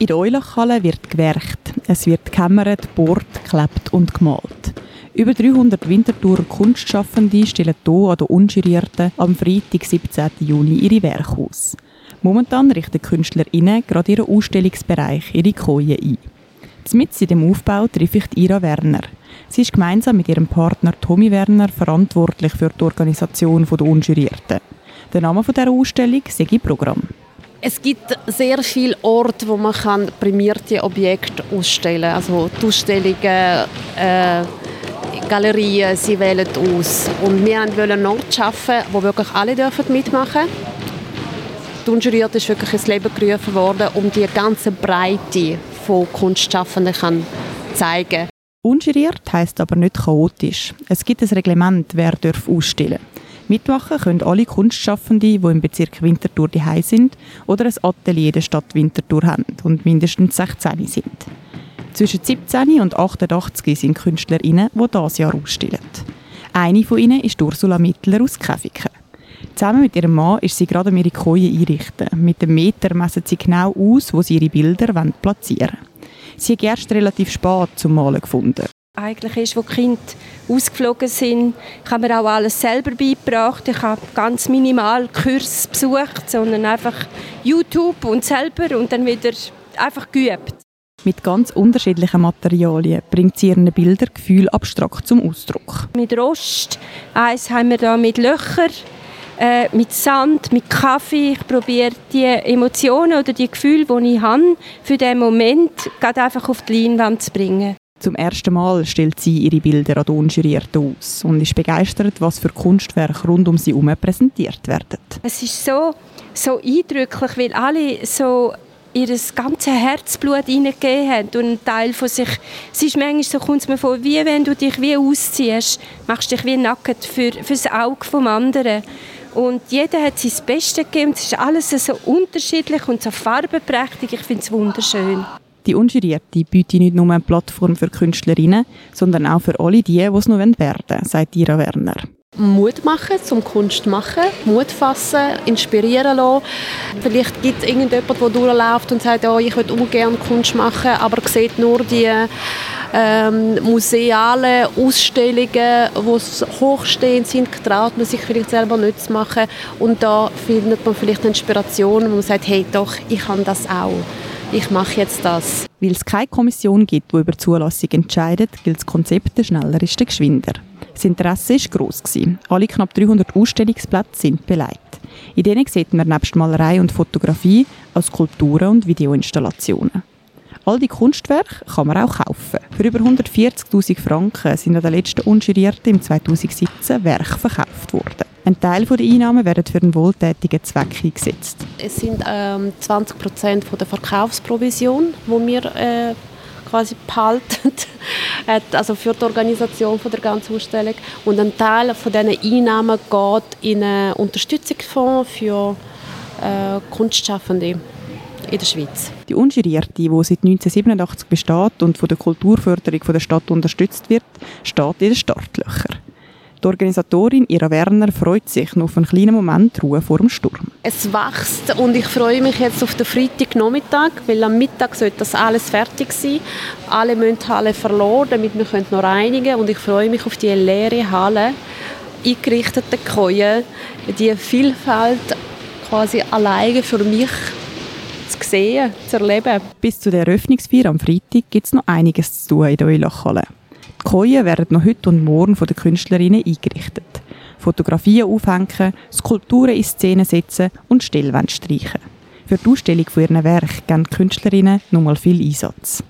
In der Eulachhalle wird gewerkt. Es wird gekämmert, bohrt, geklebt und gemalt. Über 300 Winterthurer Kunstschaffende stellen hier an der Unjurierten am Freitag, 17. Juni, ihre Werke aus. Momentan richten KünstlerInnen gerade ihren Ausstellungsbereich, ihre Koje ein. Mit in dem Aufbau treffe ich Ira Werner. Sie ist gemeinsam mit ihrem Partner Tommy Werner verantwortlich für die Organisation der Unjurierten. Der Name dieser Ausstellung ist Programm. Es gibt sehr viele Orte, wo man kann prämierte Objekte ausstellen kann. Also Ausstellungen, äh, Galerien, sie wählen aus. Und wir wollen einen Ort schaffen, wo wirklich alle dürfen mitmachen dürfen. Die ist wirklich ins Leben gerufen worden, um die ganze Breite von Kunstschaffenden kann zeigen Unjuriert heisst aber nicht chaotisch. Es gibt ein Reglement, wer darf ausstellen Mitmachen können alle Kunstschaffende, die im Bezirk Winterthur daheim sind oder ein Atelier der Stadt Winterthur haben und mindestens 16 sind. Zwischen 17 und 88 sind Künstlerinnen, die dieses Jahr ausstellen. Eine von ihnen ist Ursula Mittler aus Käfiken. Zusammen mit ihrem Mann ist sie gerade ihre Koje einrichten. Mit dem Meter messen sie genau aus, wo sie ihre Bilder platzieren wollen. Sie hat erst relativ spät zum Malen gefunden eigentlich ist, wo die Kinder ausgeflogen sind. Ich habe mir auch alles selber beigebracht. Ich habe ganz minimal Kurs besucht, sondern einfach YouTube und selber und dann wieder einfach geübt. Mit ganz unterschiedlichen Materialien bringt sie ihren Bilder Gefühl abstrakt zum Ausdruck. Mit Rost, eins haben wir da mit Löchern, äh, mit Sand, mit Kaffee. Ich probiere die Emotionen oder die Gefühle, die ich habe, für den Moment gerade einfach auf die Leinwand zu bringen. Zum ersten Mal stellt sie ihre Bilder an Unjurierten aus und ist begeistert, was für Kunstwerke rund um sie herum präsentiert werden. Es ist so, so eindrücklich, weil alle so ihr ganzes Herzblut hineingegeben haben und ein Teil von sich, es ist manchmal so, kommt mir vor, wie wenn du dich wie ausziehst, machst dich wie nackt für, für das Auge vom anderen. Und jeder hat sein Bestes gegeben. Es ist alles so unterschiedlich und so farbenprächtig. Ich finde es wunderschön. Die Unjurierte bietet nicht nur eine Plattform für Künstlerinnen, sondern auch für alle die, die es noch werden wollen, sagt Ira Werner. Mut machen, zum Kunst machen, Mut fassen, inspirieren lassen. Vielleicht gibt es irgendjemanden, der durchläuft und sagt, oh, ich würde ungern Kunst machen, aber sieht nur die ähm, musealen Ausstellungen, die hochstehend sind, traut man sich vielleicht selber nicht zu machen. Und da findet man vielleicht Inspiration, wo man sagt, hey, doch, ich kann das auch ich mache jetzt das. Weil es keine Kommission gibt, die über Zulassung entscheidet, gilt das Konzept der Schneller ist der Geschwinder. Das Interesse war gross. Alle knapp 300 Ausstellungsplätze sind beleidigt. In denen sieht man nebst Malerei und Fotografie auch Skulpturen und Videoinstallationen. All die Kunstwerke kann man auch kaufen. Für über 140.000 Franken sind an der letzten Unjurierten im 2017 Werke verkauft worden. Ein Teil der Einnahmen werden für einen wohltätigen Zweck eingesetzt. Es sind ähm, 20 Prozent der Verkaufsprovision, die wir äh, quasi behalten, also für die Organisation von der ganzen Ausstellung. Und ein Teil von diesen Einnahmen geht in einen Unterstützungsfonds für äh, Kunstschaffende in der Schweiz. Die Unjurierte, die seit 1987 besteht und von der Kulturförderung der Stadt unterstützt wird, steht in den Startlöchern. Die Organisatorin Ira Werner freut sich noch auf einen kleinen Moment Ruhe vor dem Sturm. Es wächst und ich freue mich jetzt auf den Freitagnachmittag, weil am Mittag sollte das alles fertig sein. Alle müssen die Halle verloren, damit wir noch reinigen können. Und ich freue mich auf die leere Halle, eingerichtete Koje, die Vielfalt quasi alleine für mich zu sehen, zu erleben. Bis zu der Eröffnungsfeier am Freitag gibt es noch einiges zu tun in der Eulachhalle. Die Koje werden noch heute und morgen von den Künstlerinnen eingerichtet. Fotografien aufhängen, Skulpturen in Szene setzen und Stellwände streichen. Für die Ausstellung von ihren Werken geben die Künstlerinnen nochmal viel Einsatz.